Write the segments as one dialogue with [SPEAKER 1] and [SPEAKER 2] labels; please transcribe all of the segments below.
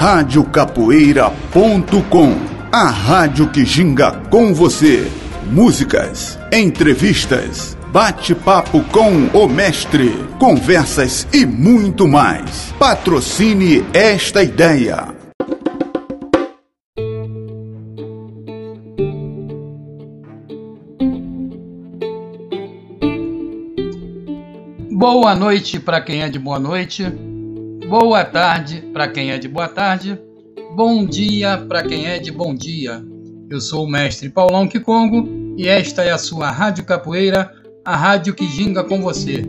[SPEAKER 1] radiocapoeira.com A rádio que ginga com você. Músicas, entrevistas, bate-papo com o mestre, conversas e muito mais. Patrocine esta ideia.
[SPEAKER 2] Boa noite para quem é de boa noite. Boa tarde para quem é de boa tarde. Bom dia para quem é de bom dia. Eu sou o mestre Paulão Kikongo e esta é a sua Rádio Capoeira, a rádio que ginga com você.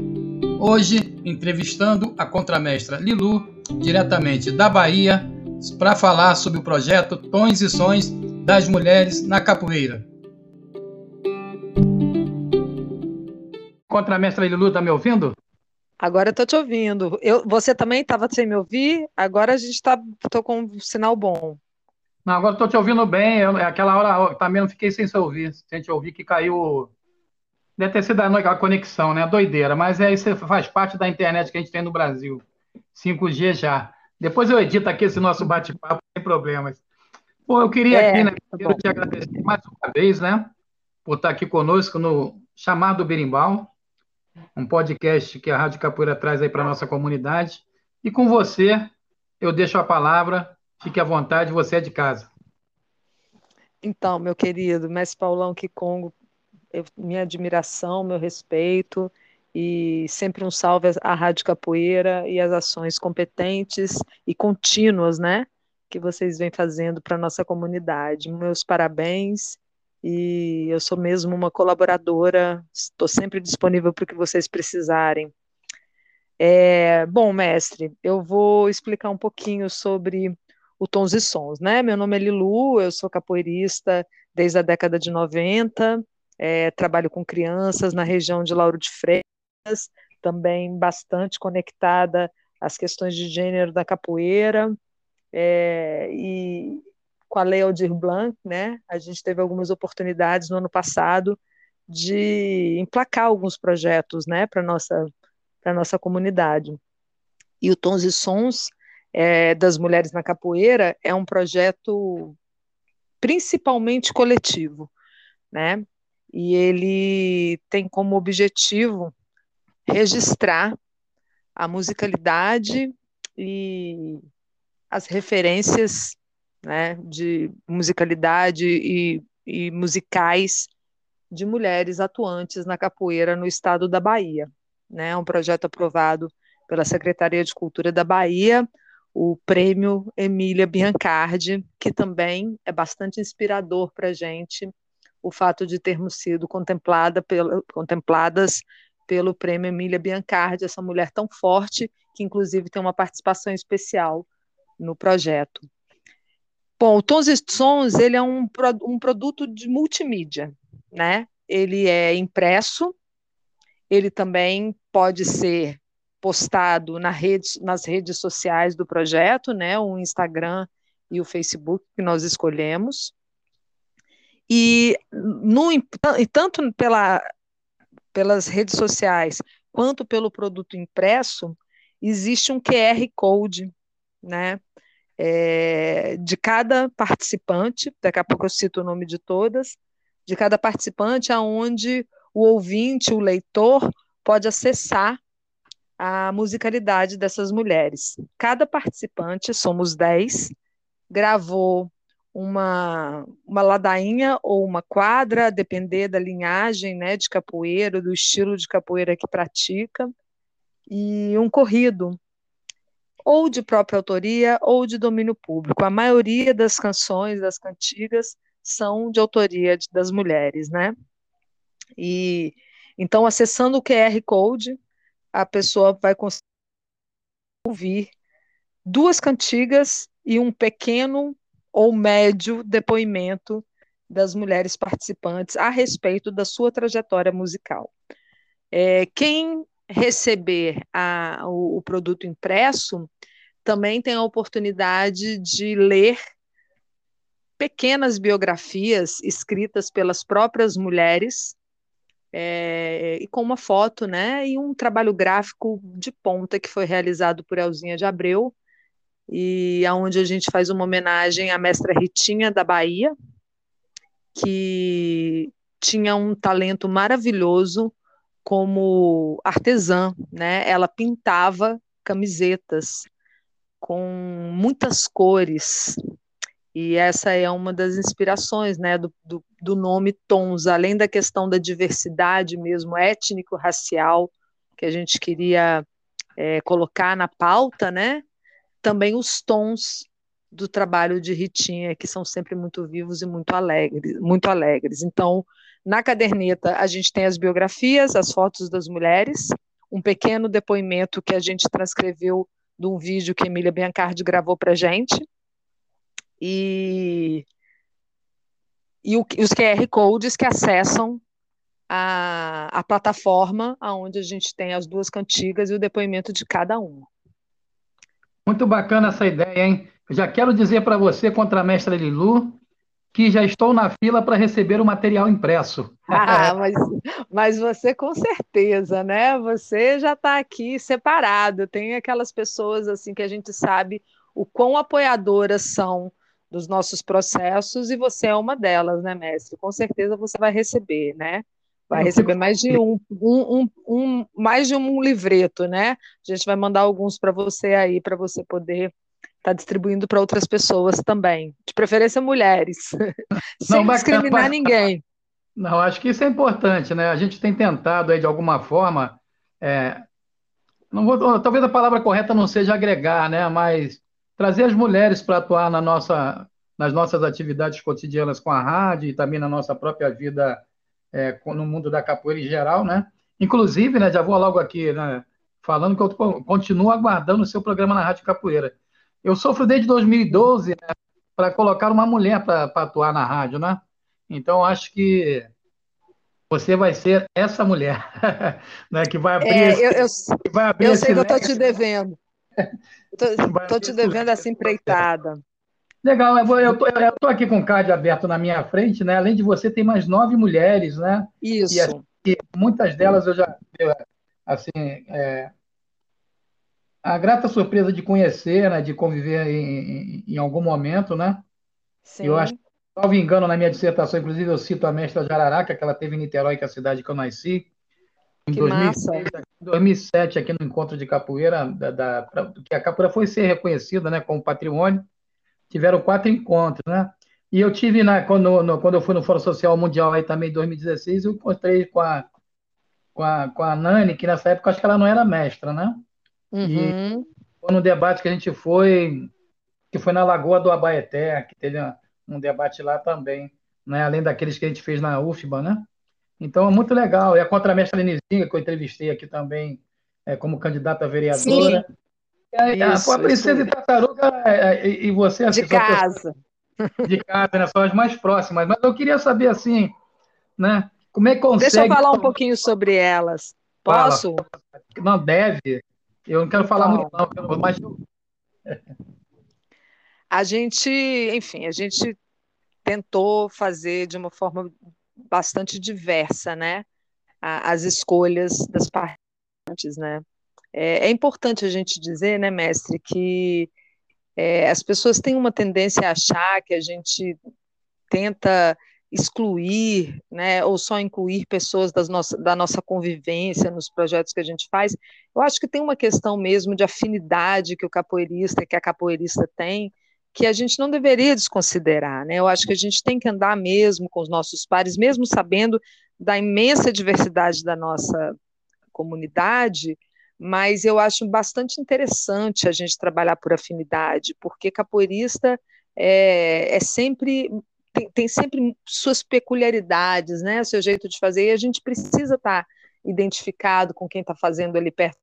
[SPEAKER 2] Hoje, entrevistando a contramestra Lilu, diretamente da Bahia, para falar sobre o projeto Tons e Sons das Mulheres na Capoeira. Contramestra Lilu, está me ouvindo?
[SPEAKER 3] Agora eu tô te ouvindo. Eu, você também estava sem me ouvir? Agora a gente está tô com um sinal bom.
[SPEAKER 2] Não, agora estou te ouvindo bem. Eu, aquela hora também não fiquei sem se ouvir. Sem te ouvir que caiu. Deve ter sido a conexão, né? Doideira. Mas é, isso faz parte da internet que a gente tem no Brasil. 5G já. Depois eu edito aqui esse nosso bate-papo sem problemas. Pô, eu queria é, aqui, né? Tá te agradecer mais uma vez, né? Por estar aqui conosco no Chamado Berimbau um podcast que a Rádio Capoeira traz aí para a nossa comunidade. E com você, eu deixo a palavra, fique à vontade, você é de casa.
[SPEAKER 3] Então, meu querido, mestre Paulão Kikongo, minha admiração, meu respeito e sempre um salve à Rádio Capoeira e às ações competentes e contínuas, né, que vocês vêm fazendo para nossa comunidade. Meus parabéns e eu sou mesmo uma colaboradora, estou sempre disponível para o que vocês precisarem. É, bom, mestre, eu vou explicar um pouquinho sobre o Tons e Sons, né? Meu nome é Lilu, eu sou capoeirista desde a década de 90, é, trabalho com crianças na região de Lauro de Freitas, também bastante conectada às questões de gênero da capoeira, é, e com a Lei Aldir Blanc, né? A gente teve algumas oportunidades no ano passado de emplacar alguns projetos, né, para nossa para nossa comunidade. E o Tons e Sons é, das Mulheres na Capoeira é um projeto principalmente coletivo, né? E ele tem como objetivo registrar a musicalidade e as referências né, de musicalidade e, e musicais de mulheres atuantes na capoeira no estado da Bahia. Né, um projeto aprovado pela Secretaria de Cultura da Bahia, o prêmio Emília Biancardi, que também é bastante inspirador para a gente, o fato de termos sido contemplada pela, contempladas pelo prêmio Emília Biancardi, essa mulher tão forte, que inclusive tem uma participação especial no projeto. Bom, o Tons e Sons ele é um, um produto de multimídia, né? Ele é impresso, ele também pode ser postado na rede, nas redes sociais do projeto, né? O Instagram e o Facebook que nós escolhemos. E, no, tanto pela, pelas redes sociais quanto pelo produto impresso, existe um QR Code, né? É, de cada participante, daqui a pouco eu cito o nome de todas, de cada participante, aonde o ouvinte, o leitor, pode acessar a musicalidade dessas mulheres. Cada participante, somos dez, gravou uma, uma ladainha ou uma quadra, a depender da linhagem né, de capoeira, do estilo de capoeira que pratica, e um corrido, ou de própria autoria ou de domínio público. A maioria das canções, das cantigas, são de autoria de, das mulheres, né? E então, acessando o QR Code, a pessoa vai conseguir ouvir duas cantigas e um pequeno ou médio depoimento das mulheres participantes a respeito da sua trajetória musical. É, quem receber a, o, o produto impresso, também tem a oportunidade de ler pequenas biografias escritas pelas próprias mulheres é, e com uma foto, né, e um trabalho gráfico de ponta que foi realizado por Elzinha de Abreu e aonde a gente faz uma homenagem à mestra Ritinha da Bahia, que tinha um talento maravilhoso como artesã, né? Ela pintava camisetas com muitas cores. E essa é uma das inspirações né, do, do, do nome Tons, além da questão da diversidade mesmo étnico-racial, que a gente queria é, colocar na pauta, né? Também os tons do trabalho de Ritinha, que são sempre muito vivos e muito alegres, muito alegres. Então, na caderneta, a gente tem as biografias, as fotos das mulheres, um pequeno depoimento que a gente transcreveu de um vídeo que Emília Biancardi gravou para gente. E, e, o, os QR Codes que acessam a, a plataforma onde a gente tem as duas cantigas e o depoimento de cada uma.
[SPEAKER 2] Muito bacana essa ideia, hein? Já quero dizer para você, contra a mestra Lilu, que já estou na fila para receber o material impresso.
[SPEAKER 3] Ah, mas, mas você com certeza, né? Você já está aqui separado. Tem aquelas pessoas assim que a gente sabe o quão apoiadoras são dos nossos processos e você é uma delas, né, mestre? Com certeza você vai receber, né? Vai receber mais de um, um, um, um mais de um livreto, né? A gente vai mandar alguns para você aí para você poder está distribuindo para outras pessoas também, de preferência mulheres, sem Não, discriminar ninguém.
[SPEAKER 2] Não, acho que isso é importante, né? A gente tem tentado aí de alguma forma, é, não vou, talvez a palavra correta não seja agregar, né? Mas trazer as mulheres para atuar na nossa, nas nossas atividades cotidianas com a rádio e também na nossa própria vida é, no mundo da capoeira em geral, né? Inclusive, né? Já vou logo aqui, né? Falando que eu continuo aguardando o seu programa na Rádio Capoeira. Eu sofro desde 2012 né, para colocar uma mulher para atuar na rádio, né? Então, acho que você vai ser essa mulher né, que vai abrir. É,
[SPEAKER 3] esse, eu, eu, vai abrir eu sei que eu estou te devendo. Estou te devendo essa empreitada.
[SPEAKER 2] Legal, eu estou aqui com o card aberto na minha frente, né? Além de você, tem mais nove mulheres, né?
[SPEAKER 3] Isso.
[SPEAKER 2] E, e muitas delas eu já assim, é, a grata surpresa de conhecer, né, de conviver em, em, em algum momento, né? Sim. Eu acho, salvo engano, na minha dissertação, inclusive eu cito a mestra Jararaca, que ela teve em Niterói, que é a cidade que eu nasci, em 2006, 2007, aqui no encontro de capoeira, da, da que a capoeira foi ser reconhecida, né, como patrimônio, tiveram quatro encontros, né? E eu tive, na, quando, no, quando eu fui no Fórum Social Mundial aí também em 2016, eu encontrei com a, com a, com a Nani, que nessa época acho que ela não era mestra, né? Uhum. E foi no debate que a gente foi, que foi na Lagoa do Abaeté, que teve um debate lá também, né? além daqueles que a gente fez na UFBA, né? Então, é muito legal. E a contramestra Lenizinha, que eu entrevistei aqui também, é, como candidata a vereadora. Sim. E a, isso, a Princesa isso. Tartaruga é, é, e você...
[SPEAKER 3] Assim, de casa.
[SPEAKER 2] De casa, né? São as mais próximas. Mas eu queria saber, assim, né? Como é que consegue...
[SPEAKER 3] Deixa eu falar um pouquinho sobre elas. Posso? Fala.
[SPEAKER 2] Não, deve. Eu não quero falar muito, não, mas.
[SPEAKER 3] A gente, enfim, a gente tentou fazer de uma forma bastante diversa, né? As escolhas das partes, né? É, é importante a gente dizer, né, mestre, que é, as pessoas têm uma tendência a achar que a gente tenta excluir, né, ou só incluir pessoas das nossa, da nossa convivência nos projetos que a gente faz. Eu acho que tem uma questão mesmo de afinidade que o capoeirista, que a capoeirista tem, que a gente não deveria desconsiderar, né? Eu acho que a gente tem que andar mesmo com os nossos pares, mesmo sabendo da imensa diversidade da nossa comunidade, mas eu acho bastante interessante a gente trabalhar por afinidade, porque capoeirista é, é sempre tem, tem sempre suas peculiaridades, né? Seu jeito de fazer, e a gente precisa estar tá identificado com quem está fazendo ali perto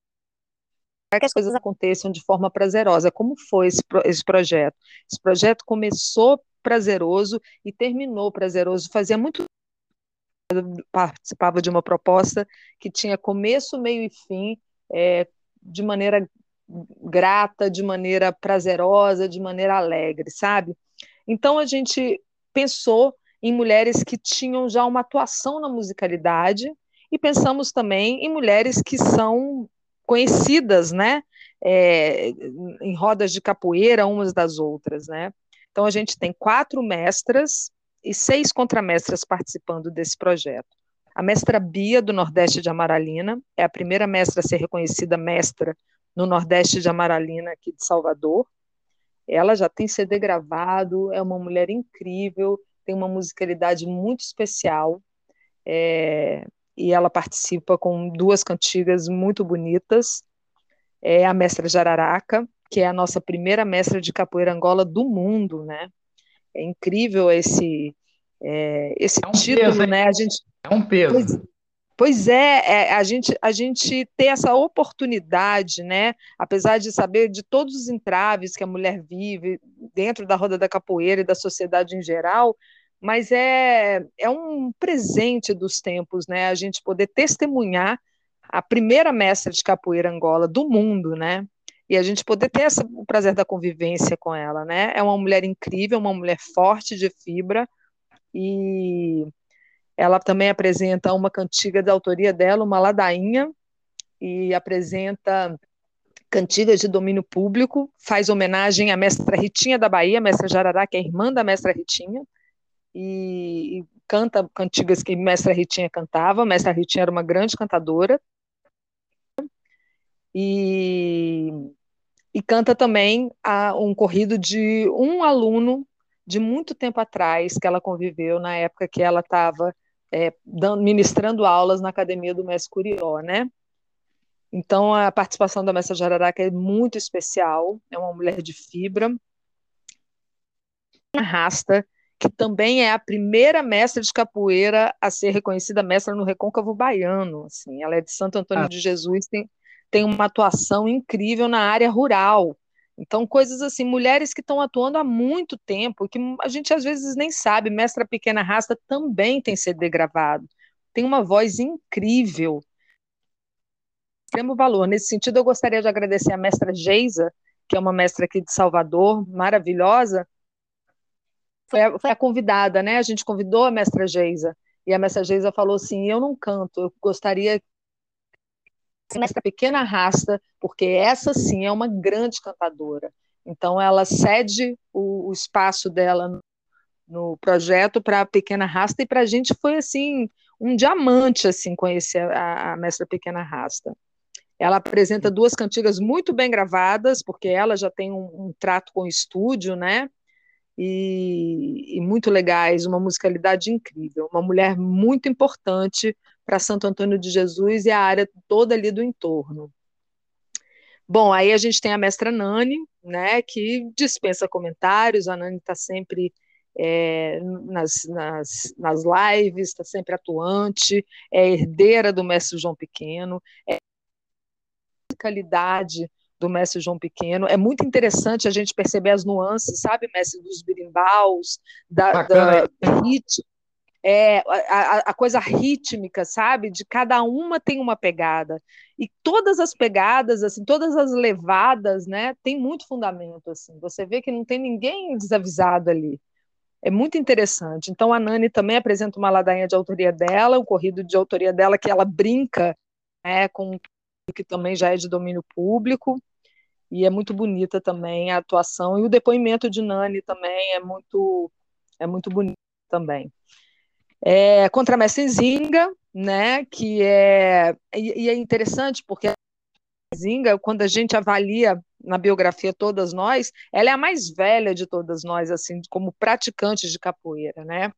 [SPEAKER 3] para que as coisas aconteçam de forma prazerosa. Como foi esse, esse projeto? Esse projeto começou prazeroso e terminou prazeroso. Fazia muito eu participava de uma proposta que tinha começo, meio e fim, é, de maneira grata, de maneira prazerosa, de maneira alegre, sabe? Então a gente pensou em mulheres que tinham já uma atuação na musicalidade e pensamos também em mulheres que são conhecidas, né? É, em rodas de capoeira umas das outras, né? Então a gente tem quatro mestras e seis contramestras participando desse projeto. A mestra Bia, do Nordeste de Amaralina, é a primeira mestra a ser reconhecida mestra no Nordeste de Amaralina, aqui de Salvador. Ela já tem CD gravado, é uma mulher incrível, tem uma musicalidade muito especial, é, e ela participa com duas cantigas muito bonitas. É a mestra Jararaca, que é a nossa primeira mestra de capoeira Angola do mundo, né? É incrível esse é, esse é um título, peso, né? A gente
[SPEAKER 2] é um peso.
[SPEAKER 3] Pois, é, é, a gente a gente ter essa oportunidade, né? Apesar de saber de todos os entraves que a mulher vive dentro da roda da capoeira e da sociedade em geral, mas é, é um presente dos tempos, né? A gente poder testemunhar a primeira mestra de capoeira Angola do mundo, né? E a gente poder ter essa, o prazer da convivência com ela, né? É uma mulher incrível, uma mulher forte de fibra, e ela também apresenta uma cantiga da autoria dela, uma ladainha, e apresenta cantigas de domínio público, faz homenagem à mestra Ritinha da Bahia, mestra Jarará, que é irmã da mestra Ritinha, e, e canta cantigas que Mestra Ritinha cantava. Mestra Ritinha era uma grande cantadora. E, e canta também a, um corrido de um aluno de muito tempo atrás que ela conviveu na época que ela estava é, ministrando aulas na academia do Mestre Curió, né? Então a participação da Mestra Jararaca é muito especial, é uma mulher de fibra, arrasta que também é a primeira mestra de capoeira a ser reconhecida mestra no Recôncavo Baiano. Assim, ela é de Santo Antônio ah. de Jesus, tem, tem uma atuação incrível na área rural. Então, coisas assim, mulheres que estão atuando há muito tempo, que a gente às vezes nem sabe. Mestra Pequena Rasta também tem CD gravado. Tem uma voz incrível. Extremo valor. Nesse sentido, eu gostaria de agradecer a mestra Geisa, que é uma mestra aqui de Salvador, maravilhosa, foi a, foi a convidada, né? A gente convidou a mestra Geisa, e a mestra Geisa falou assim: Eu não canto, eu gostaria mestra pequena rasta, porque essa sim é uma grande cantadora. Então, ela cede o, o espaço dela no, projeto para a pequena rasta, e para a gente foi assim um diamante assim conhecer a, a mestra pequena rasta. Ela apresenta duas cantigas muito bem gravadas, porque ela já tem um, um trato com o estúdio, né? e, e muito legais, uma musicalidade incrível, uma mulher muito importante para Santo Antônio de Jesus e a área toda ali do entorno. Bom, aí a gente tem a mestra Nani, né, que dispensa comentários, a Nani está sempre é, nas, nas, nas lives, está sempre atuante, é herdeira do mestre João Pequeno, é musicalidade do mestre João Pequeno. É muito interessante a gente perceber as nuances, sabe, mestre, dos birimbaus, da, da rit, é, a, a, coisa rítmica, sabe? De cada uma tem uma pegada. E todas as pegadas, assim, todas as levadas, né, tem muito fundamento, assim. Você vê que não tem ninguém desavisado ali. É muito interessante. Então a Nani também apresenta uma ladainha de autoria dela, um corrido de autoria dela que ela brinca né, com que também já é de domínio público e é muito bonita também a atuação e o depoimento de Nani também é muito é muito bonito também. É, contra a Messinzinga, né, que é e, e, é interessante porque a Zinga, quando a gente avalia na biografia todas nós, ela é a mais velha de todas nós assim, como praticantes de capoeira, né?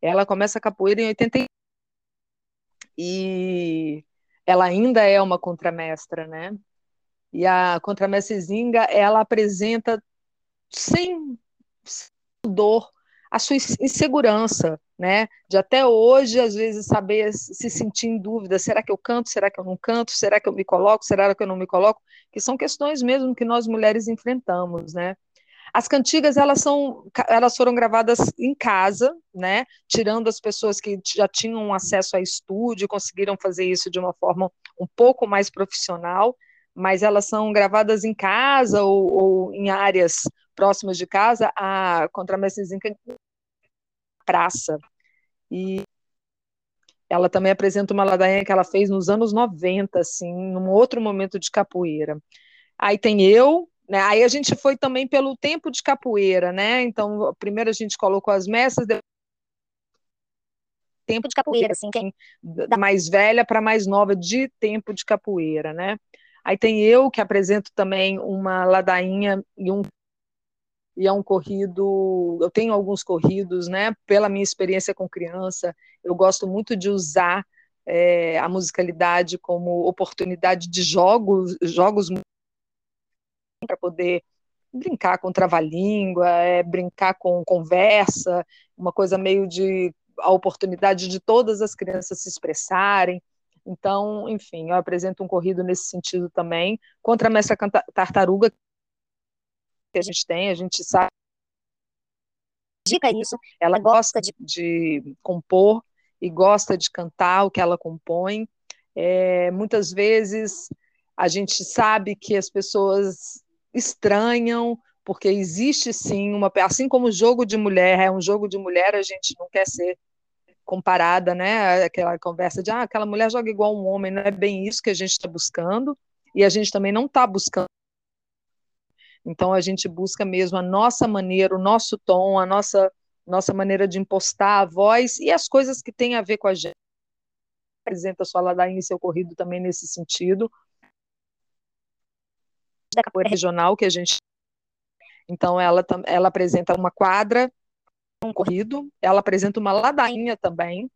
[SPEAKER 3] Ela começa a capoeira em 80 e ela ainda é uma contramestra, né? E a contramestre Zinga, ela apresenta sem dor a sua insegurança, né? De até hoje, às vezes, saber se sentir em dúvida: será que eu canto? Será que eu não canto? Será que eu me coloco? Será que eu não me coloco? Que são questões mesmo que nós mulheres enfrentamos, né? As cantigas elas são, elas foram gravadas em casa, né? Tirando as pessoas que já tinham acesso a estúdio, conseguiram fazer isso de uma forma um pouco mais profissional mas elas são gravadas em casa ou, ou em áreas próximas de casa, a Contramestre Zinca praça. E ela também apresenta uma ladainha que ela fez nos anos 90, assim, num outro momento de capoeira. Aí tem eu, né? Aí a gente foi também pelo tempo de capoeira, né? Então, primeiro a gente colocou as mesas, depois... tempo de capoeira, assim, quem da mais velha para mais nova de tempo de capoeira, né? Aí tem eu que apresento também uma ladainha e um e é um corrido, eu tenho alguns corridos, né? Pela minha experiência com criança, eu gosto muito de usar é, a musicalidade como oportunidade de jogos, jogos para poder brincar com trava-língua, é, brincar com conversa, uma coisa meio de a oportunidade de todas as crianças se expressarem. Então, enfim, eu apresento um corrido nesse sentido também, contra a mestra tartaruga que a gente tem, a gente sabe dica isso, ela gosta de, de compor e gosta de cantar o que ela compõe. É, muitas vezes a gente sabe que as pessoas estranham, porque existe sim uma. Assim como o jogo de mulher é um jogo de mulher, a gente não quer ser comparada, né? Aquela conversa de ah, aquela mulher joga igual um homem, não é bem isso que a gente está buscando, e a gente também não está buscando. Então a gente busca mesmo a nossa maneira, o nosso tom, a nossa nossa maneira de impostar a voz e as coisas que têm a ver com a gente. Apresenta sua ladainha e seu corrido também nesse sentido, da capoeira regional que a gente. Então, ela, ela apresenta uma quadra, um corrido, ela apresenta uma ladainha também.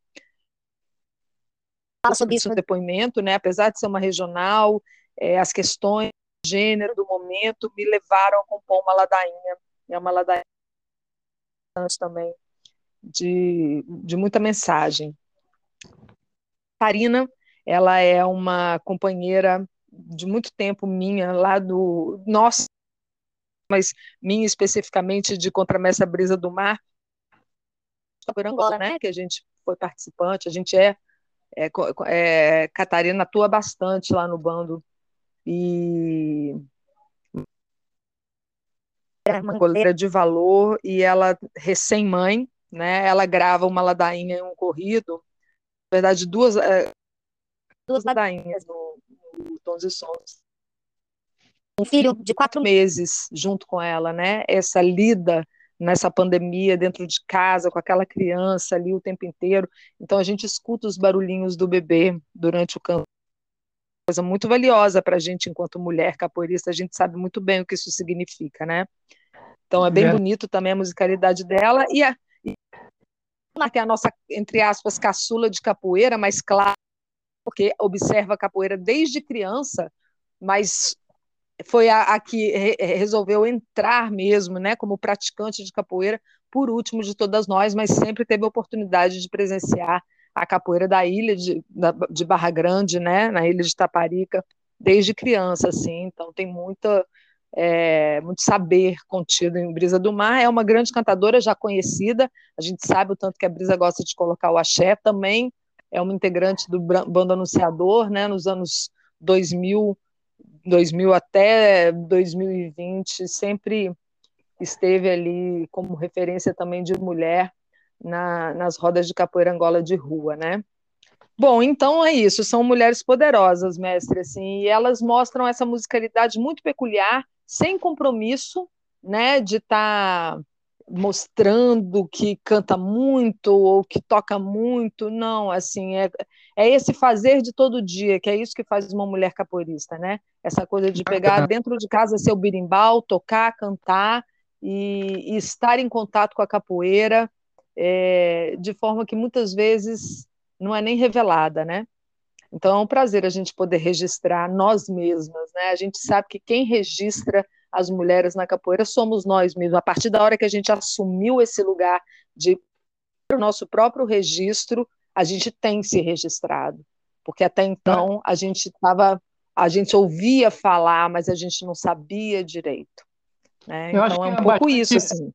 [SPEAKER 3] Fala sobre isso no depoimento, né? Apesar de ser uma regional, é, as questões gênero do momento me levaram a compor uma ladainha. É uma ladainha também de, de muita mensagem. Karina, ela é uma companheira de muito tempo minha, lá do nosso, mas minha especificamente de Contramessa Brisa do Mar, Angola, né, que a gente foi participante, a gente é, é, é Catarina atua bastante lá no bando e é uma goleira de valor e ela recém-mãe, né? Ela grava uma ladainha em um corrido, na verdade duas é, duas ladainhas no, Tons e Sons. Um filho de quatro meses junto com ela, né? Essa lida nessa pandemia dentro de casa com aquela criança ali o tempo inteiro. Então a gente escuta os barulhinhos do bebê durante o canto. Coisa muito valiosa para a gente enquanto mulher capoeirista, a gente sabe muito bem o que isso significa, né? Então é bem é. bonito também a musicalidade dela e a, e a nossa entre aspas caçula de capoeira, mas claro porque observa a capoeira desde criança, mas foi a, a que re, resolveu entrar mesmo, né, como praticante de capoeira, por último de todas nós, mas sempre teve a oportunidade de presenciar a capoeira da ilha de, da, de Barra Grande, né, na ilha de Taparica, desde criança, assim, então tem muita, é, muito saber contido em Brisa do Mar, é uma grande cantadora já conhecida, a gente sabe o tanto que a Brisa gosta de colocar o axé também, é uma integrante do Bando Anunciador, né, nos anos 2000, 2000 até 2020, sempre esteve ali como referência também de mulher na, nas rodas de capoeira Angola de rua, né? Bom, então é isso, são mulheres poderosas, mestre, assim, e elas mostram essa musicalidade muito peculiar, sem compromisso, né, de estar tá mostrando que canta muito ou que toca muito, não, assim, é, é esse fazer de todo dia, que é isso que faz uma mulher capoeirista, né? Essa coisa de pegar dentro de casa seu birimbau, tocar, cantar e, e estar em contato com a capoeira, é, de forma que muitas vezes não é nem revelada, né? Então é um prazer a gente poder registrar nós mesmas, né? A gente sabe que quem registra as mulheres na capoeira somos nós mesmos. A partir da hora que a gente assumiu esse lugar de o nosso próprio registro, a gente tem se registrado, porque até então a gente estava, a gente ouvia falar, mas a gente não sabia direito. Né? Então é um é pouco isso, assim.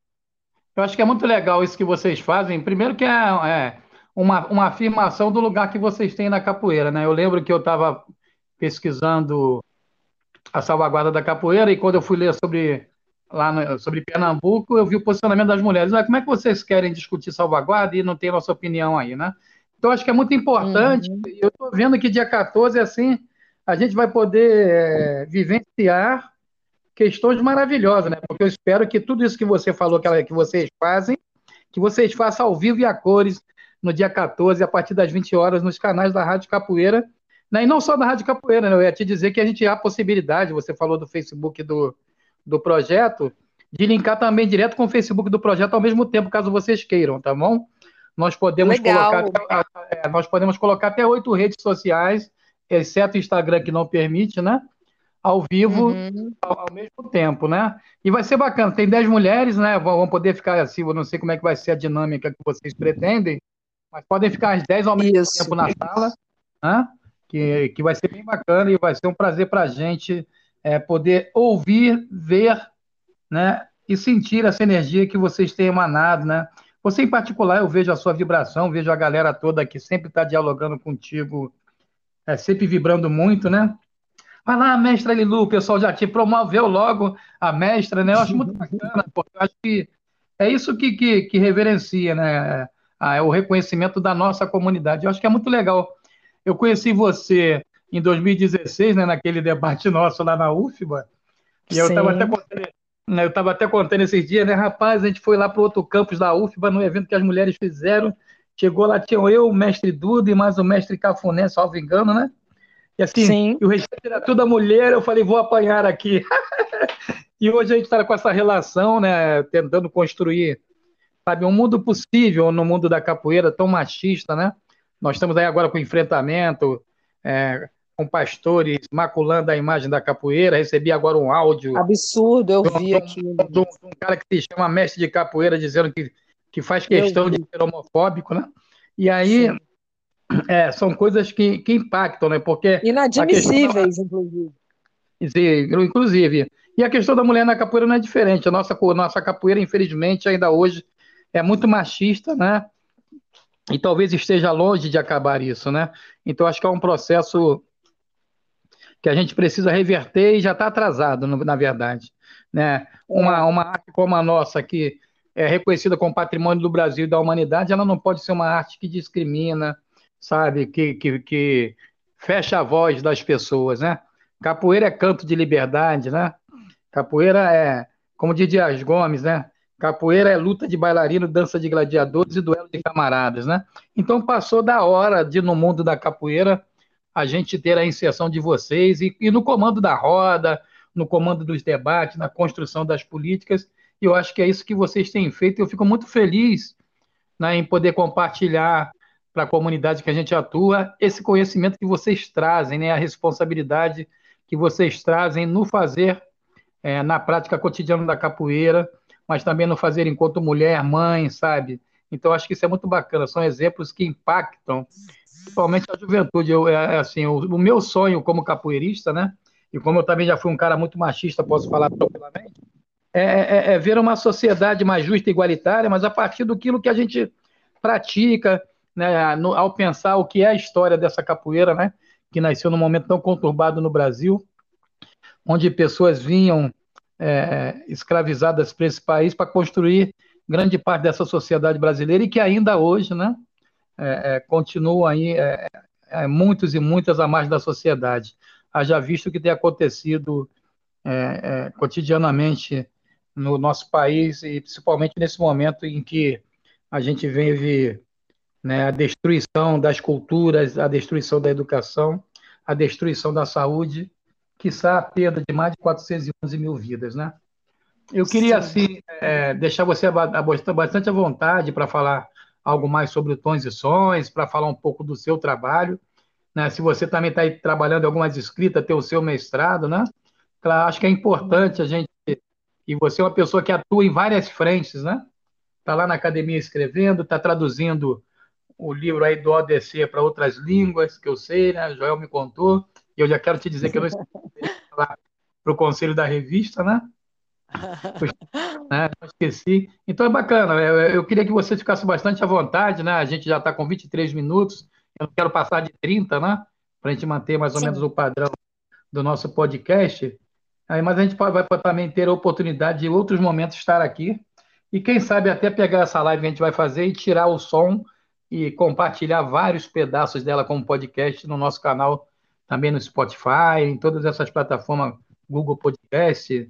[SPEAKER 2] Eu acho que é muito legal isso que vocês fazem. Primeiro que é, é uma, uma afirmação do lugar que vocês têm na capoeira, né? Eu lembro que eu estava pesquisando a salvaguarda da capoeira, e quando eu fui ler sobre lá no, sobre Pernambuco, eu vi o posicionamento das mulheres. Ah, como é que vocês querem discutir salvaguarda e não tem nossa opinião aí, né? Então, acho que é muito importante. Uhum. Eu estou vendo que dia 14, assim, a gente vai poder é, vivenciar questões maravilhosas, né? Porque eu espero que tudo isso que você falou que, que vocês fazem, que vocês façam ao vivo e a cores no dia 14, a partir das 20 horas, nos canais da Rádio Capoeira. Né? E não só da Rádio Capoeira, né? eu ia te dizer que a gente há a possibilidade, você falou do Facebook do, do projeto, de linkar também direto com o Facebook do projeto ao mesmo tempo, caso vocês queiram, tá bom? Nós podemos Legal. colocar é, nós podemos colocar até oito redes sociais, exceto o Instagram que não permite, né? Ao vivo uhum. ao, ao, mesmo tempo, né? E vai ser bacana. Tem dez mulheres, né? Vão poder ficar assim, eu não sei como é que vai ser a dinâmica que vocês pretendem, mas podem ficar as dez ao mesmo Isso. tempo na sala, né? Que, que vai ser bem bacana e vai ser um prazer para a gente é, poder ouvir, ver, né? E sentir essa energia que vocês têm emanado, né? Você, em particular, eu vejo a sua vibração, vejo a galera toda que sempre está dialogando contigo, é, sempre vibrando muito, né? Vai lá, mestra Lilu, o pessoal já te promoveu logo a mestra, né? Eu acho muito bacana, porque eu acho que é isso que, que, que reverencia, né? é o reconhecimento da nossa comunidade. Eu acho que é muito legal. Eu conheci você em 2016, né, naquele debate nosso lá na UFBA, e eu estava até contando, né, eu estava até contando esses dias, né, rapaz, a gente foi lá para outro campus da UFBA, no evento que as mulheres fizeram, chegou lá, tinha eu, o mestre Duda e mais o mestre Cafuné, salvo engano, né? E assim, Sim. o restante era tudo a mulher, eu falei, vou apanhar aqui. e hoje a gente está com essa relação, né, tentando construir, sabe, um mundo possível no mundo da capoeira tão machista, né? Nós estamos aí agora com enfrentamento, é, com pastores maculando a imagem da capoeira. Recebi agora um áudio.
[SPEAKER 3] Absurdo, eu vi aqui.
[SPEAKER 2] De um, um, cara que se chama mestre de capoeira dizendo que, que faz questão de ser homofóbico, né? E aí é, são coisas que, que impactam, né? Porque.
[SPEAKER 3] Inadmissíveis, da... inclusive.
[SPEAKER 2] Inclusive. E a questão da mulher na capoeira não é diferente. A nossa, nossa capoeira, infelizmente, ainda hoje é muito machista, né? E talvez esteja longe de acabar isso, né? Então, acho que é um processo que a gente precisa reverter e já está atrasado, na verdade. Né? Uma, é. uma arte como a nossa, que é reconhecida como patrimônio do Brasil e da humanidade, ela não pode ser uma arte que discrimina, sabe, que, que, que fecha a voz das pessoas, né? Capoeira é canto de liberdade, né? Capoeira é, como diz Dias Gomes, né? Capoeira é luta de bailarino, dança de gladiadores e duelo de camaradas, né? Então passou da hora de, no mundo da capoeira, a gente ter a inserção de vocês e, e no comando da roda, no comando dos debates, na construção das políticas. E eu acho que é isso que vocês têm feito. Eu fico muito feliz né, em poder compartilhar para a comunidade que a gente atua esse conhecimento que vocês trazem, né, a responsabilidade que vocês trazem no fazer, é, na prática cotidiana da capoeira, mas também no fazer enquanto mulher, mãe, sabe? Então, acho que isso é muito bacana. São exemplos que impactam principalmente a juventude. Eu, é, é, assim, o, o, meu sonho como capoeirista, né? E como eu também já fui um cara muito machista, posso falar tranquilamente, é, é, é ver uma sociedade mais justa e igualitária, mas a partir do que a gente pratica, né, no, ao pensar o que é a história dessa capoeira, né? Que nasceu num momento tão conturbado no Brasil, onde pessoas vinham é, escravizadas para esse país para construir grande parte dessa sociedade brasileira e que ainda hoje, né? é, é, continuam aí é, é, muitos e muitas à margem da sociedade. Haja visto o que tem acontecido é, cotidianamente no nosso país e principalmente nesse momento em que a gente vive né, a destruição das culturas, a destruição da educação, a destruição da saúde, quiçá a perda de mais de 411 mil vidas, né? Eu queria, Sim. assim, é, deixar você bastante à vontade para falar algo mais sobre tons e sons, para falar um pouco do seu trabalho. Né? Se você também está trabalhando em algumas escritas, ter o seu mestrado, né? Claro, acho que é importante a gente. E você é uma pessoa que atua em várias frentes, né? Está lá na academia escrevendo, está traduzindo o livro aí do ODC para outras línguas, que eu sei, né? Joel me contou. E eu já quero te dizer que eu não esqueci para o conselho da revista, né? né? Não esqueci. Então é bacana. Eu, eu, queria que você ficasse bastante à vontade, né? A gente já está com 23 minutos. Eu não quero passar de 30, né? Para a gente manter mais ou Sim. menos o padrão do nosso podcast. Aí, mas a gente pode, vai também ter a oportunidade de, outros momentos, estar aqui. E quem sabe até pegar essa live que a gente vai fazer e tirar o som e compartilhar vários pedaços dela como podcast no nosso canal, também no Spotify, em todas essas plataformas, Google Podcast,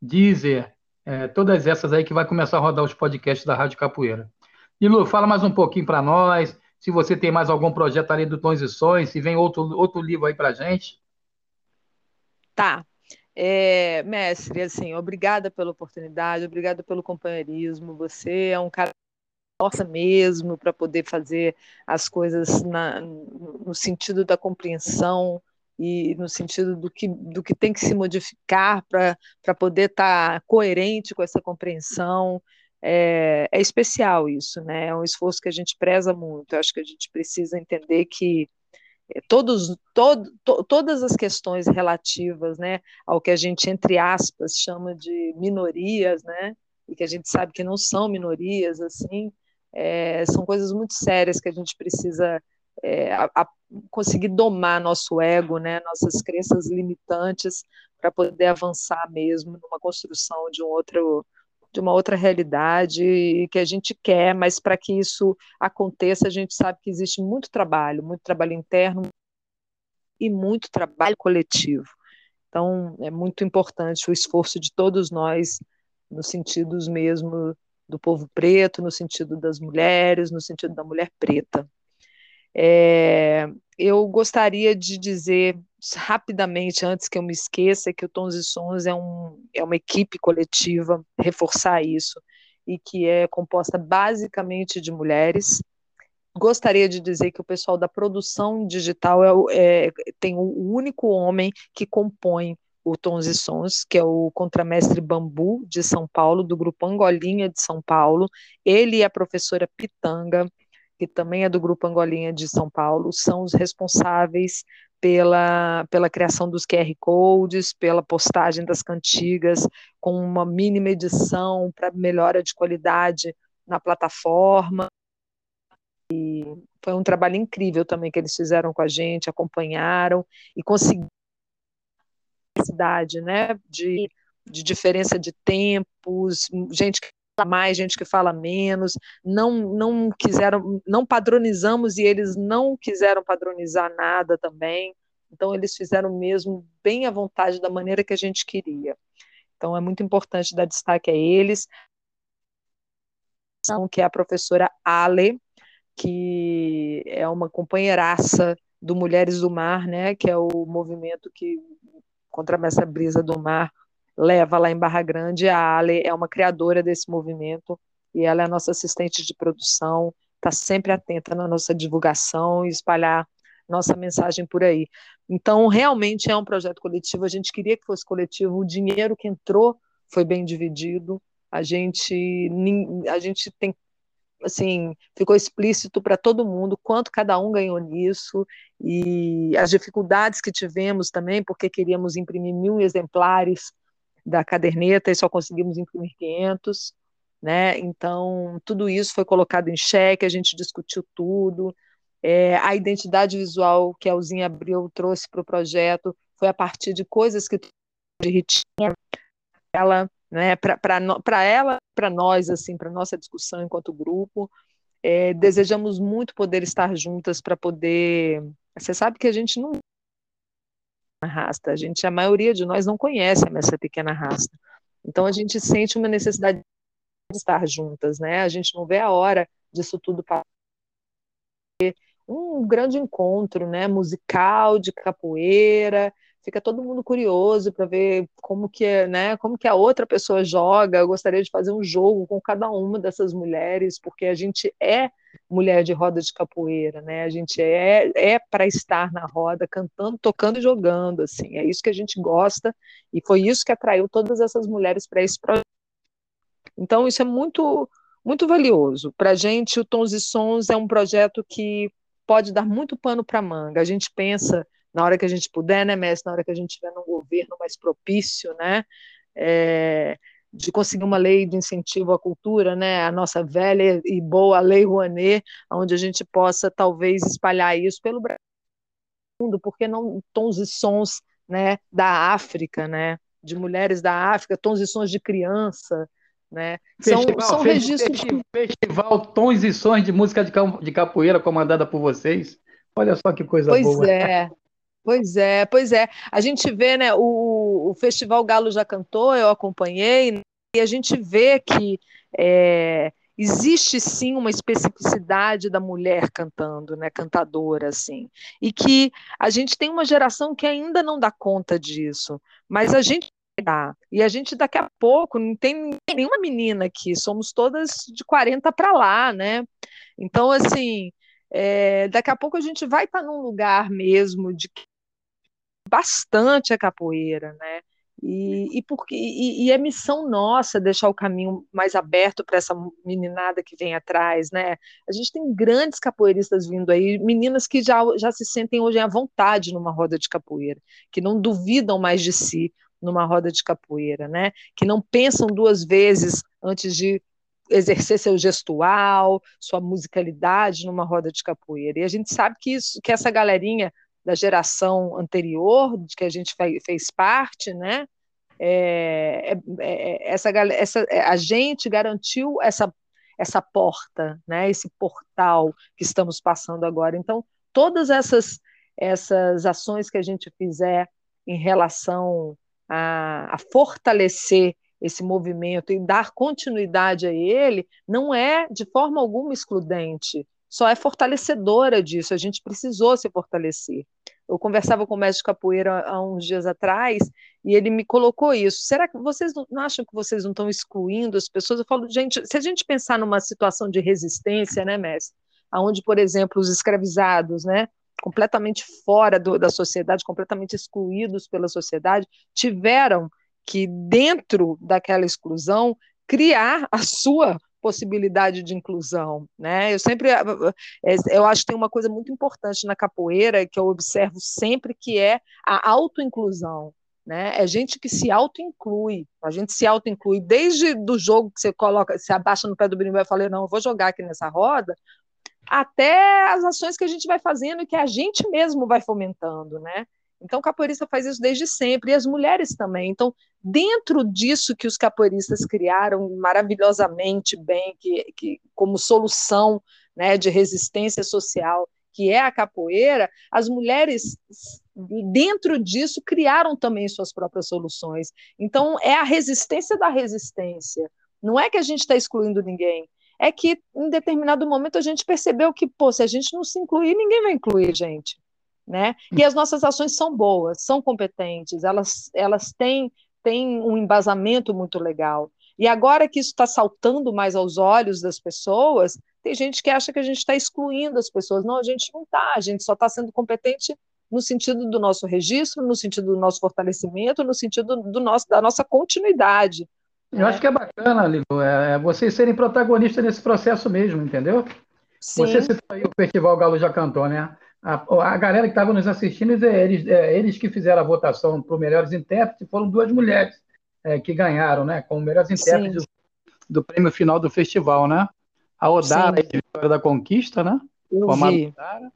[SPEAKER 2] Deezer, é, todas essas aí que vai começar a rodar os podcasts da Rádio Capoeira. E fala mais um pouquinho para nós, se você tem mais algum projeto ali do Transições, se vem outro, outro livro aí para gente.
[SPEAKER 3] Tá. É, mestre, assim, obrigada pela oportunidade, obrigada pelo companheirismo. Você é um cara força mesmo para poder fazer as coisas na, no sentido da compreensão e no sentido do que, do que tem que se modificar para poder estar tá coerente com essa compreensão. É, é, especial isso, né? É um esforço que a gente preza muito. Eu acho que a gente precisa entender que é, todos, todo, to, todas as questões relativas né, ao que a gente, entre aspas, chama de minorias, né? E que a gente sabe que não são minorias, assim, é, são coisas muito sérias que a gente precisa é, a, a conseguir domar nosso ego, né, nossas crenças limitantes, para poder avançar mesmo numa construção de um outro de uma outra realidade que a gente quer, mas para que isso aconteça, a gente sabe que existe muito trabalho, muito trabalho interno e muito trabalho coletivo. Então, é muito importante o esforço de todos nós, no sentido mesmo do povo preto, no sentido das mulheres, no sentido da mulher preta. É, eu gostaria de dizer rapidamente, antes que eu me esqueça, que o Tons e Sons é, um, é uma equipe coletiva, reforçar isso, e que é composta basicamente de mulheres. Gostaria de dizer que o pessoal da produção digital é, é tem o único homem que compõe o Tons e Sons, que é o contramestre Bambu, de São Paulo, do grupo Angolinha de São Paulo. Ele e a professora Pitanga, que também é do grupo Angolinha de São Paulo, são os responsáveis pela, pela criação dos QR Codes, pela postagem das cantigas, com uma mínima edição para melhora de qualidade na plataforma. E foi um trabalho incrível também que eles fizeram com a gente, acompanharam e conseguiram cidade, né, de, de diferença de tempos, gente que fala mais, gente que fala menos, não não quiseram, não padronizamos e eles não quiseram padronizar nada também. Então eles fizeram mesmo bem à vontade da maneira que a gente queria. Então é muito importante dar destaque a eles. Que é a professora Ale, que é uma companheiraça do Mulheres do Mar, né, que é o movimento que contra essa brisa do mar leva lá em Barra Grande. A Ale é uma criadora desse movimento e ela é a nossa assistente de produção, está sempre atenta na nossa divulgação e espalhar nossa mensagem por aí. Então, realmente é um projeto coletivo. A gente queria que fosse coletivo. O dinheiro que entrou foi bem dividido. A gente, a gente tem assim, ficou explícito para todo mundo quanto cada um ganhou nisso e as dificuldades que tivemos também, porque queríamos imprimir mil exemplares da caderneta e só conseguimos imprimir 500, né? Então, tudo isso foi colocado em xeque, a gente discutiu tudo. É, a identidade visual que a Uzinha Abril trouxe para o projeto foi a partir de coisas que de Ritinha, ela né, para ela, para nós, assim, para nossa discussão enquanto grupo. É, desejamos muito poder estar juntas para poder. Você sabe que a gente não rasta, a gente, a maioria de nós não conhece essa pequena rasta. Então a gente sente uma necessidade de estar juntas, né? A gente não vê a hora disso tudo para um grande encontro, né, musical de capoeira, fica todo mundo curioso para ver como que é, né, como que a outra pessoa joga. Eu gostaria de fazer um jogo com cada uma dessas mulheres, porque a gente é mulher de roda de capoeira, né? A gente é é para estar na roda, cantando, tocando e jogando, assim. É isso que a gente gosta e foi isso que atraiu todas essas mulheres para esse projeto. Então isso é muito muito valioso. Para a gente, o Tons e Sons é um projeto que pode dar muito pano para manga. A gente pensa na hora que a gente puder, né, Mestre, na hora que a gente estiver num governo mais propício, né, é, de conseguir uma lei de incentivo à cultura, né, a nossa velha e boa lei Rouanet, onde a gente possa talvez espalhar isso pelo Brasil, porque não tons e sons, né, da África, né, de mulheres da África, tons e sons de criança, Né?
[SPEAKER 2] Festival, são, são registros. Festival Tons e Sons de Música de Capoeira, comandada por vocês. Olha só que coisa
[SPEAKER 3] pois
[SPEAKER 2] boa.
[SPEAKER 3] Pois é. Pois é, pois é. A gente vê, né, o, o Festival Galo já cantou, eu acompanhei, e a gente vê que é, existe sim uma especificidade da mulher cantando, né, cantadora, assim, e que a gente tem uma geração que ainda não dá conta disso, mas a gente dá, e a gente daqui a pouco não tem nenhuma menina aqui, somos todas de 40 para lá, né, então, assim, é, daqui a pouco a gente vai estar num lugar mesmo de bastante a capoeira, né, e, e, porque, e, e é missão nossa deixar o caminho mais aberto para essa meninada que vem atrás, né? A gente tem grandes capoeiristas vindo aí, meninas que já, já se sentem hoje à vontade numa roda de capoeira, que não duvidam mais de si numa roda de capoeira, né? Que não pensam duas vezes antes de exercer seu gestual, sua musicalidade numa roda de capoeira. E a gente sabe que isso, que essa galerinha da geração anterior, de que a gente fez parte, né? É, é, é, essa, essa, é, a gente garantiu essa, essa porta, né? Esse portal que estamos passando agora. Então, todas essas essas ações que a gente fizer em relação a, a fortalecer esse movimento e dar continuidade a ele, não é de forma alguma excludente, só é fortalecedora disso. A gente precisou se fortalecer. Eu conversava com o mestre de capoeira há uns dias atrás e ele me colocou isso. Será que vocês não acham que vocês não estão excluindo as pessoas? Eu falo, gente, se a gente pensar numa situação de resistência, né, mestre? Onde, por exemplo, os escravizados, né, completamente fora do, da sociedade, completamente excluídos pela sociedade, tiveram que, dentro daquela exclusão, criar a sua possibilidade de inclusão, né? Eu sempre, eh, eh, eu acho que tem uma coisa muito importante na capoeira que eu observo sempre que é a autoinclusão, né? É gente que se auto-inclui, a gente se auto-inclui desde do jogo que você coloca, se abaixa no pé do berimbau e fala, não, eu vou jogar aqui nessa roda, até as ações que a gente vai fazendo e que a gente mesmo vai fomentando, né? Então, o capoeirista faz isso desde sempre, e as mulheres também. Então, dentro disso que os capoeiristas criaram maravilhosamente bem, que, que como solução né, de resistência social, que é a capoeira, as mulheres, dentro disso, criaram também suas próprias soluções. Então, é a resistência da resistência. Não é que a gente está excluindo ninguém, é que em determinado momento a gente percebeu que, pô, se a gente não se incluir, ninguém vai incluir gente né? E as nossas ações são boas, são competentes, elas, elas têm, têm um embasamento muito legal. E agora que isso está saltando mais aos olhos das pessoas, tem gente que acha que a gente está excluindo as pessoas. Não, a gente não está, a gente só está sendo competente no sentido do nosso registro, no sentido do nosso fortalecimento, no sentido do nosso, da nossa continuidade.
[SPEAKER 2] Eu né? acho que é bacana, Lilo, é, é vocês serem protagonistas nesse processo mesmo, entendeu? Sim. Você citou aí o Festival Galo já cantou, né? A, a galera que estava nos assistindo, eles, é, eles que fizeram a votação para os melhores intérpretes, foram duas mulheres é, que ganharam, né? Como melhores intérpretes do, do, prêmio final do festival, né? A Odara, de Vitória da Conquista, né?
[SPEAKER 3] Eu
[SPEAKER 2] com
[SPEAKER 3] a Odara,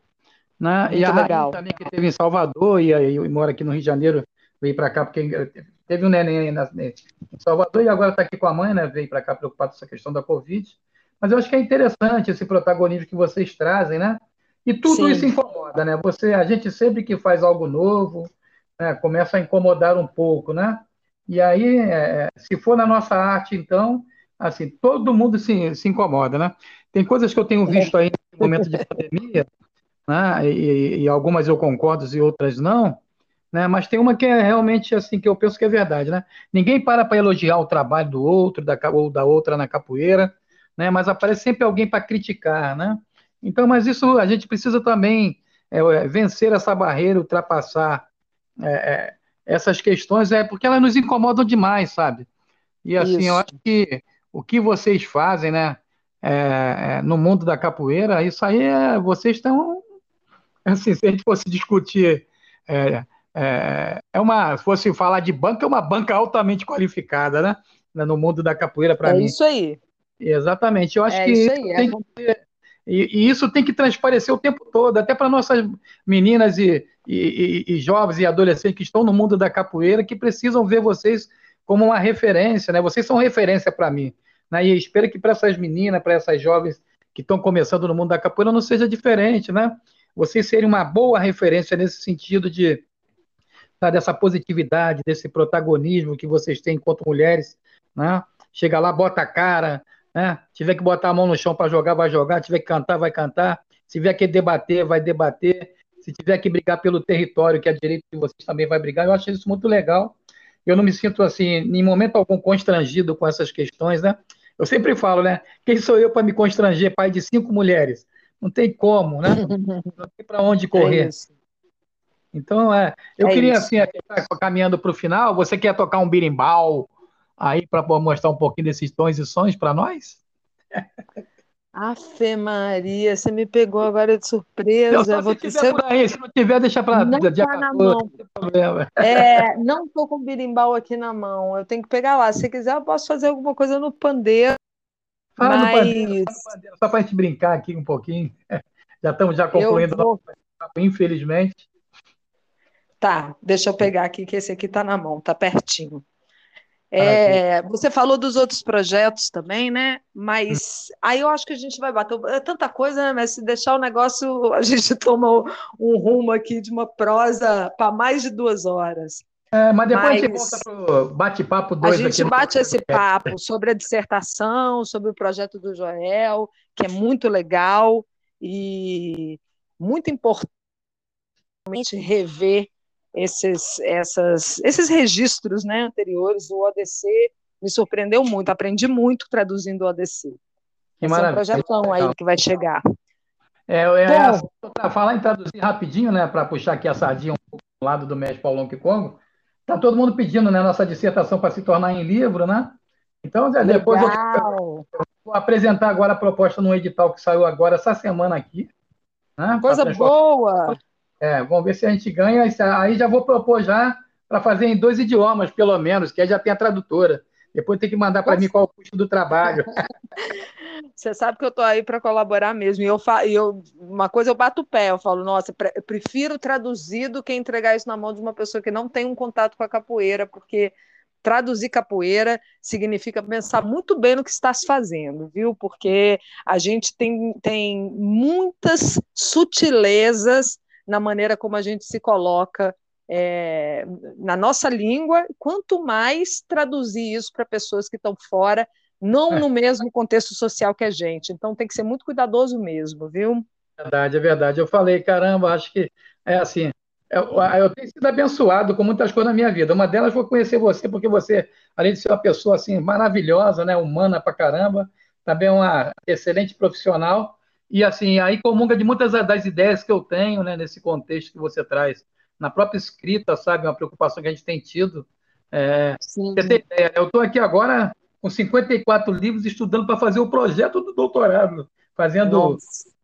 [SPEAKER 2] né? e a legal. também que teve em Salvador e, e, e mora aqui no Rio de Janeiro, veio para cá porque teve um neném na, em Salvador e agora está aqui com a mãe, né? Veio para cá preocupado com essa questão da Covid. Mas eu acho que é interessante esse protagonismo que vocês trazem, né? E tudo Sim. isso incomoda, né? Você, a gente sempre que faz algo novo, né, começa a incomodar um pouco, né? E aí, é, se for na nossa arte, então, assim, todo mundo se, se incomoda, né? Tem coisas que eu tenho visto aí no momento de pandemia, né? E, e, algumas eu concordo e outras não, né? Mas tem uma que é realmente assim que eu penso que é verdade, né? Ninguém para para elogiar o trabalho do outro, da ou da outra na capoeira, né? Mas aparece sempre alguém para criticar, né? Então, mas isso a gente precisa também é, é, vencer essa barreira, ultrapassar é, é, essas questões, é porque elas nos incomodam demais, sabe? E assim, isso. eu acho que o que vocês fazem, né, é, é, no mundo da capoeira, isso aí é, vocês estão, assim, se a gente fosse discutir, é, é, uma, se fosse falar de banca, é uma banca altamente qualificada, né, no mundo da capoeira para mim.
[SPEAKER 3] É isso aí.
[SPEAKER 2] Exatamente. Eu acho que isso aí, tem que e, e, isso tem que transparecer o tempo todo, até para nossas meninas e, e, e, jovens e adolescentes que estão no mundo da capoeira, que precisam ver vocês como uma referência, né? Vocês são referência para mim. Né? E espero que para essas meninas, para essas jovens que estão começando no mundo da capoeira, não seja diferente, né? Vocês serem uma boa referência nesse sentido de tá, dessa positividade, desse protagonismo que vocês têm enquanto mulheres, né? Chega lá, bota a cara, né? Tiver que botar a mão no chão para jogar, vai jogar. Tiver que cantar, vai cantar. Se tiver que debater, vai debater. Se tiver que brigar pelo território, que é direito de vocês, também vai brigar. Eu acho isso muito legal. Eu não me sinto assim, em momento algum, constrangido com essas questões, né? Eu sempre falo, né? Quem sou eu para me constranger, pai de cinco mulheres? Não tem como, né? Não tem para onde correr. É então, é, eu é queria, isso. assim, caminhando para o final, você quer tocar um birimbau aí para mostrar um pouquinho desses tons e sons para nós?
[SPEAKER 3] Afe Maria, você me pegou agora de surpresa.
[SPEAKER 2] Eu vou se por aí, se não tiver, deixa para
[SPEAKER 3] não tá 14, na mão. Não é, não estou com birimbau aqui na mão, eu tenho que pegar lá. Se quiser, eu posso fazer alguma coisa no pandeiro.
[SPEAKER 2] Fala mas... no pandeiro, pandeiro só para a gente brincar aqui um pouquinho. Já estamos já concluindo, vou... infelizmente.
[SPEAKER 3] Tá, deixa eu pegar aqui, que esse aqui está na mão, está pertinho. É, você falou dos outros projetos também, né? Mas aí eu acho que a gente vai bater. É tanta coisa, né? Mas se deixar o negócio, a gente toma um rumo aqui de uma prosa para mais de duas horas.
[SPEAKER 2] É, mas depois mas a gente volta para o bate-papo 2
[SPEAKER 3] A gente bate esse papo sobre a dissertação, sobre o projeto do Joel, que é muito legal e muito importante rever esses, essas, esses registros né, anteriores do ODC me surpreendeu muito, aprendi muito traduzindo o ODC. Que Esse é um projetão aí que vai chegar.
[SPEAKER 2] É, é para falar em traduzir rapidinho, né, para puxar aqui a sardinha um pouco do lado do mestre Paulão Congo, tá todo mundo pedindo, né, nossa dissertação para se tornar em livro, né? Então, depois eu, eu, vou apresentar agora a proposta no edital que saiu agora essa semana aqui.
[SPEAKER 3] Né, Coisa boa!
[SPEAKER 2] É, vamos ver se a gente ganha. Aí já vou propor já para fazer em dois idiomas, pelo menos, que aí já tem a tradutora. Depois tem que mandar para mim qual o custo do trabalho.
[SPEAKER 3] Você sabe que eu estou aí para colaborar mesmo. E eu, eu uma coisa eu bato o pé, eu falo, nossa, eu prefiro traduzir do que entregar isso na mão de uma pessoa que não tem um contato com a capoeira, porque traduzir capoeira significa pensar muito bem no que está se fazendo, viu? Porque a gente tem, tem muitas sutilezas na maneira como a gente se coloca é, na nossa língua, quanto mais traduzir isso para pessoas que estão fora, não é. no mesmo contexto social que a gente. Então tem que ser muito cuidadoso mesmo, viu?
[SPEAKER 2] Verdade, é verdade. Eu falei, caramba, acho que é assim. Eu, eu tenho sido abençoado com muitas coisas na minha vida. Uma delas foi conhecer você, porque você, além de ser uma pessoa assim maravilhosa, né, humana pra caramba, também uma excelente profissional e assim, aí comunga de muitas das ideias que eu tenho, né, nesse contexto que você traz. Na própria escrita, sabe, uma preocupação que a gente tem tido. É, ideia, eu estou aqui agora com 54 livros estudando para fazer o projeto do doutorado, fazendo,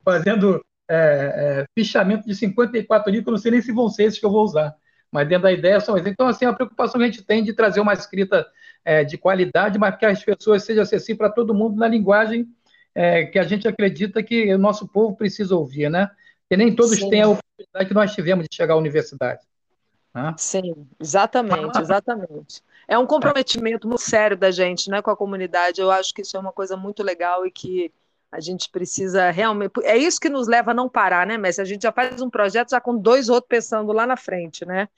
[SPEAKER 2] fazendo é, é, fichamento de 54 livros, eu não sei nem se vão ser esses que eu vou usar. Mas dentro da ideia são esses. Então, assim, a preocupação que a gente tem de trazer uma escrita é, de qualidade, mas que as pessoas sejam acessíveis para todo mundo na linguagem é, que a gente acredita que o nosso povo precisa ouvir, né? Que nem todos Sim. têm a oportunidade que nós tivemos de chegar à universidade.
[SPEAKER 3] Né? Sim, exatamente, exatamente. É um comprometimento muito sério da gente, né, com a comunidade. Eu acho que isso é uma coisa muito legal e que a gente precisa realmente. É isso que nos leva a não parar, né, Messi? A gente já faz um projeto já com dois outros pensando lá na frente, né?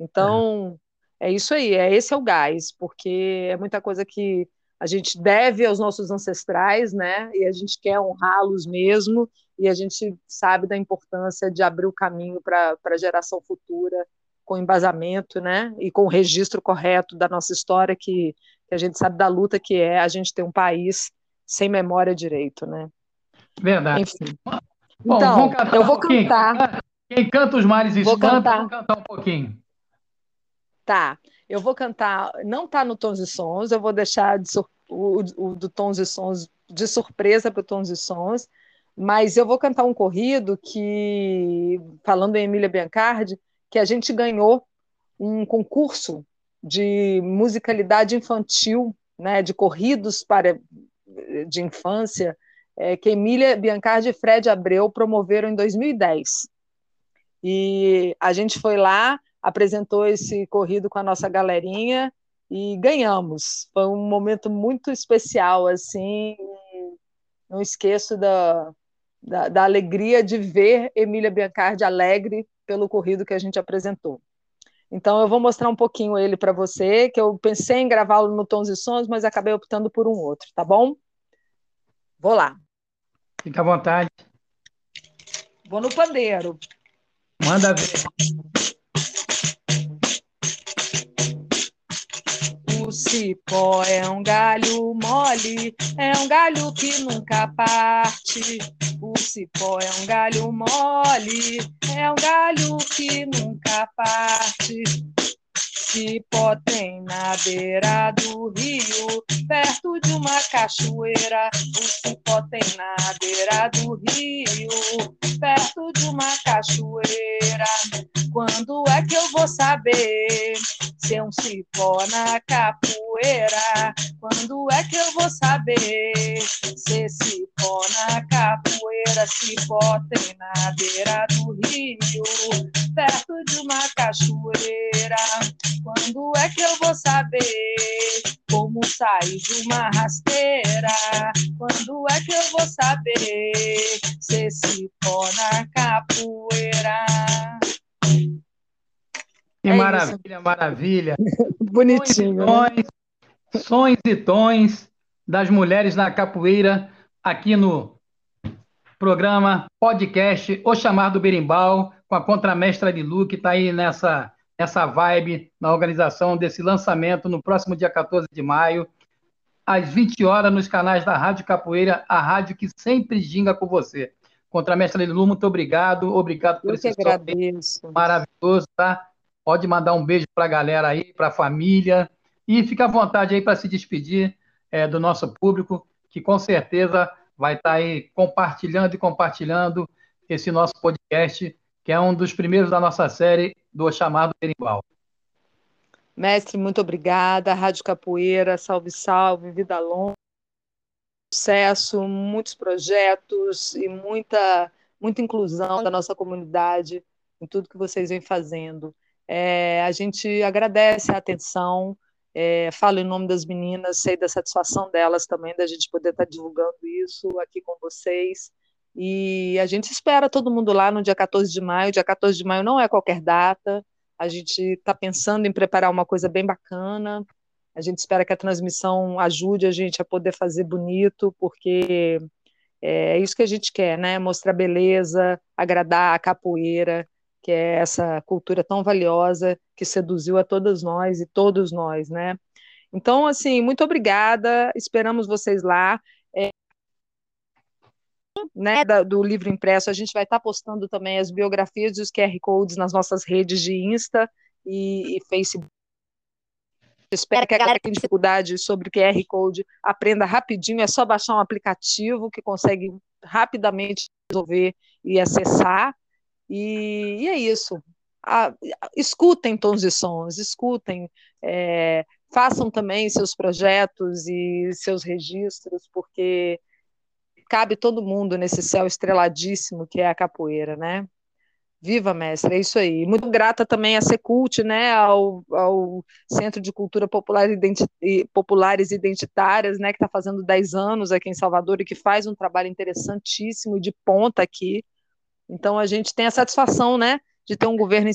[SPEAKER 3] Então, é, é isso aí, é esse é o gás, porque é muita coisa que a gente deve aos nossos ancestrais, né? E a gente quer honrá-los mesmo, e a gente sabe da importância de abrir o caminho para a geração futura com embasamento, né? E com o registro correto da nossa história, que, que a gente sabe da luta que é a gente ter um país sem memória direito, né?
[SPEAKER 2] Verdade.
[SPEAKER 3] Enfim. Bom, então, eu vou um cantar.
[SPEAKER 2] Quem canta os mares e cantar. vou cantar um pouquinho.
[SPEAKER 3] Tá. Eu vou cantar, não está no Tons e Sons, eu vou deixar de, o, o, do Tons e Sons de surpresa para o Tons e Sons, mas eu vou cantar um corrido que, falando em Emília Biancardi, que a gente ganhou um concurso de musicalidade infantil, né, de corridos para de infância, é, que Emília Biancardi e Fred Abreu promoveram em 2010. E a gente foi lá, apresentou esse corrido com a nossa galerinha e ganhamos. Foi um momento muito especial, assim, não esqueço da, da, da alegria de ver Emília Biancardi alegre pelo corrido que a gente apresentou. Então, eu vou mostrar um pouquinho ele para você, que eu pensei em gravá-lo no Tons e Sons, mas acabei optando por um outro, tá bom? Vou lá.
[SPEAKER 2] Fica à vontade.
[SPEAKER 3] Vou no pandeiro.
[SPEAKER 2] Manda ver.
[SPEAKER 3] Cipó é um galho mole, é um galho que nunca parte. O cipó é um galho mole, é um galho que nunca parte. Cipó tem na beira do rio, perto de uma cachoeira. O cipó tem na beira do rio, perto de uma cachoeira. Quando é que eu vou saber se é um cipó na capoeira? Quando é que eu vou saber capoeira? Cipó tem na beira do rio, perto de uma cachoeira. Quando é que eu vou saber como sair de uma rasteira? Quando é que eu vou saber se cipó na capoeira?
[SPEAKER 2] Que é maravilha, isso. maravilha.
[SPEAKER 3] Bonitinho.
[SPEAKER 2] Sons e, tons, sons e tons das mulheres na capoeira aqui no programa podcast O Chamar do Berimbau, com a contramestra de Lu, que está aí nessa, nessa vibe na organização desse lançamento no próximo dia 14 de maio, às 20 horas, nos canais da Rádio Capoeira, a rádio que sempre ginga com você. Contramestra Lu, muito obrigado. Obrigado por
[SPEAKER 3] Eu
[SPEAKER 2] esse
[SPEAKER 3] agradeço.
[SPEAKER 2] maravilhoso, tá? Pode mandar um beijo para a galera aí, para a família. E fica à vontade aí para se despedir é, do nosso público, que com certeza vai estar aí compartilhando e compartilhando esse nosso podcast, que é um dos primeiros da nossa série do chamado Berimbau.
[SPEAKER 3] Mestre, muito obrigada. Rádio Capoeira, salve, salve, vida longa, sucesso, muitos projetos e muita, muita inclusão da nossa comunidade em tudo que vocês vêm fazendo. É, a gente agradece a atenção, é, falo em nome das meninas, sei da satisfação delas também, da gente poder estar divulgando isso aqui com vocês. E a gente espera todo mundo lá no dia 14 de maio. Dia 14 de maio não é qualquer data, a gente está pensando em preparar uma coisa bem bacana. A gente espera que a transmissão ajude a gente a poder fazer bonito, porque é isso que a gente quer, né? Mostrar beleza, agradar a capoeira, que é essa cultura tão valiosa que seduziu a todas nós e todos nós, né? Então, assim, muito obrigada, esperamos vocês lá. É, né, do livro impresso, a gente vai estar postando também as biografias e os QR Codes nas nossas redes de Insta e, e Facebook. Espero que a galera que tem dificuldade sobre QR Code aprenda rapidinho, é só baixar um aplicativo que consegue rapidamente resolver e acessar. E, e é isso. Ah, escutem tons e sons, escutem, é, façam também seus projetos e seus registros, porque cabe todo mundo nesse céu estreladíssimo que é a capoeira, né? Viva, mestre, é isso aí. Muito grata também a Secult, né, ao, ao Centro de Cultura Popular Identi Populares Identitárias, né, que está fazendo 10 anos aqui em Salvador e que faz um trabalho interessantíssimo de ponta aqui. Então, a gente tem a satisfação né, de ter um governo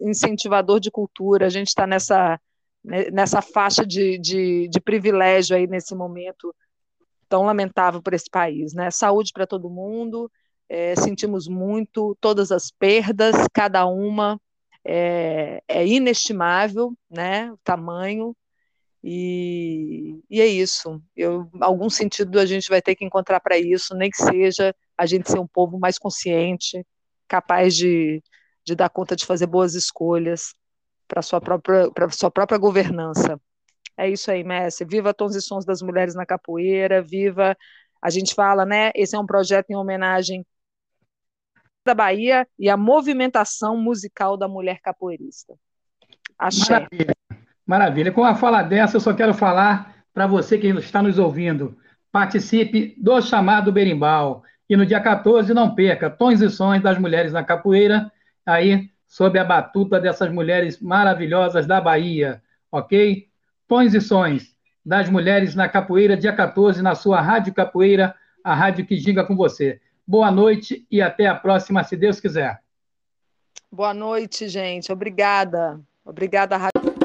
[SPEAKER 3] incentivador de cultura, a gente está nessa, né, nessa faixa de, de, de, privilégio aí nesse momento tão lamentável para esse país. Né? Saúde para todo mundo, é, sentimos muito todas as perdas, cada uma é, é inestimável, né, o tamanho, e, e, é isso. Eu, algum sentido a gente vai ter que encontrar para isso, nem que seja a gente ser um povo mais consciente, capaz de, de dar conta de fazer boas escolhas para sua própria para sua própria governança. É isso aí, Messi. Viva Tons e Sons das Mulheres na Capoeira, viva. A gente fala, né? Esse é um projeto em homenagem da Bahia e a movimentação musical da mulher capoeirista. Axé.
[SPEAKER 2] Maravilha. Maravilha. Com a fala dessa, eu só quero falar para você que está nos ouvindo. Participe do chamado Berimbau. E no dia 14, não perca, Tons e Sons das Mulheres na Capoeira, aí sob a batuta dessas mulheres maravilhosas da Bahia, ok? Tons e Sons das Mulheres na Capoeira, dia 14, na sua Rádio Capoeira, a rádio que ginga com você. Boa noite e até a próxima, se Deus quiser.
[SPEAKER 3] Boa noite, gente. Obrigada. Obrigada, Rádio.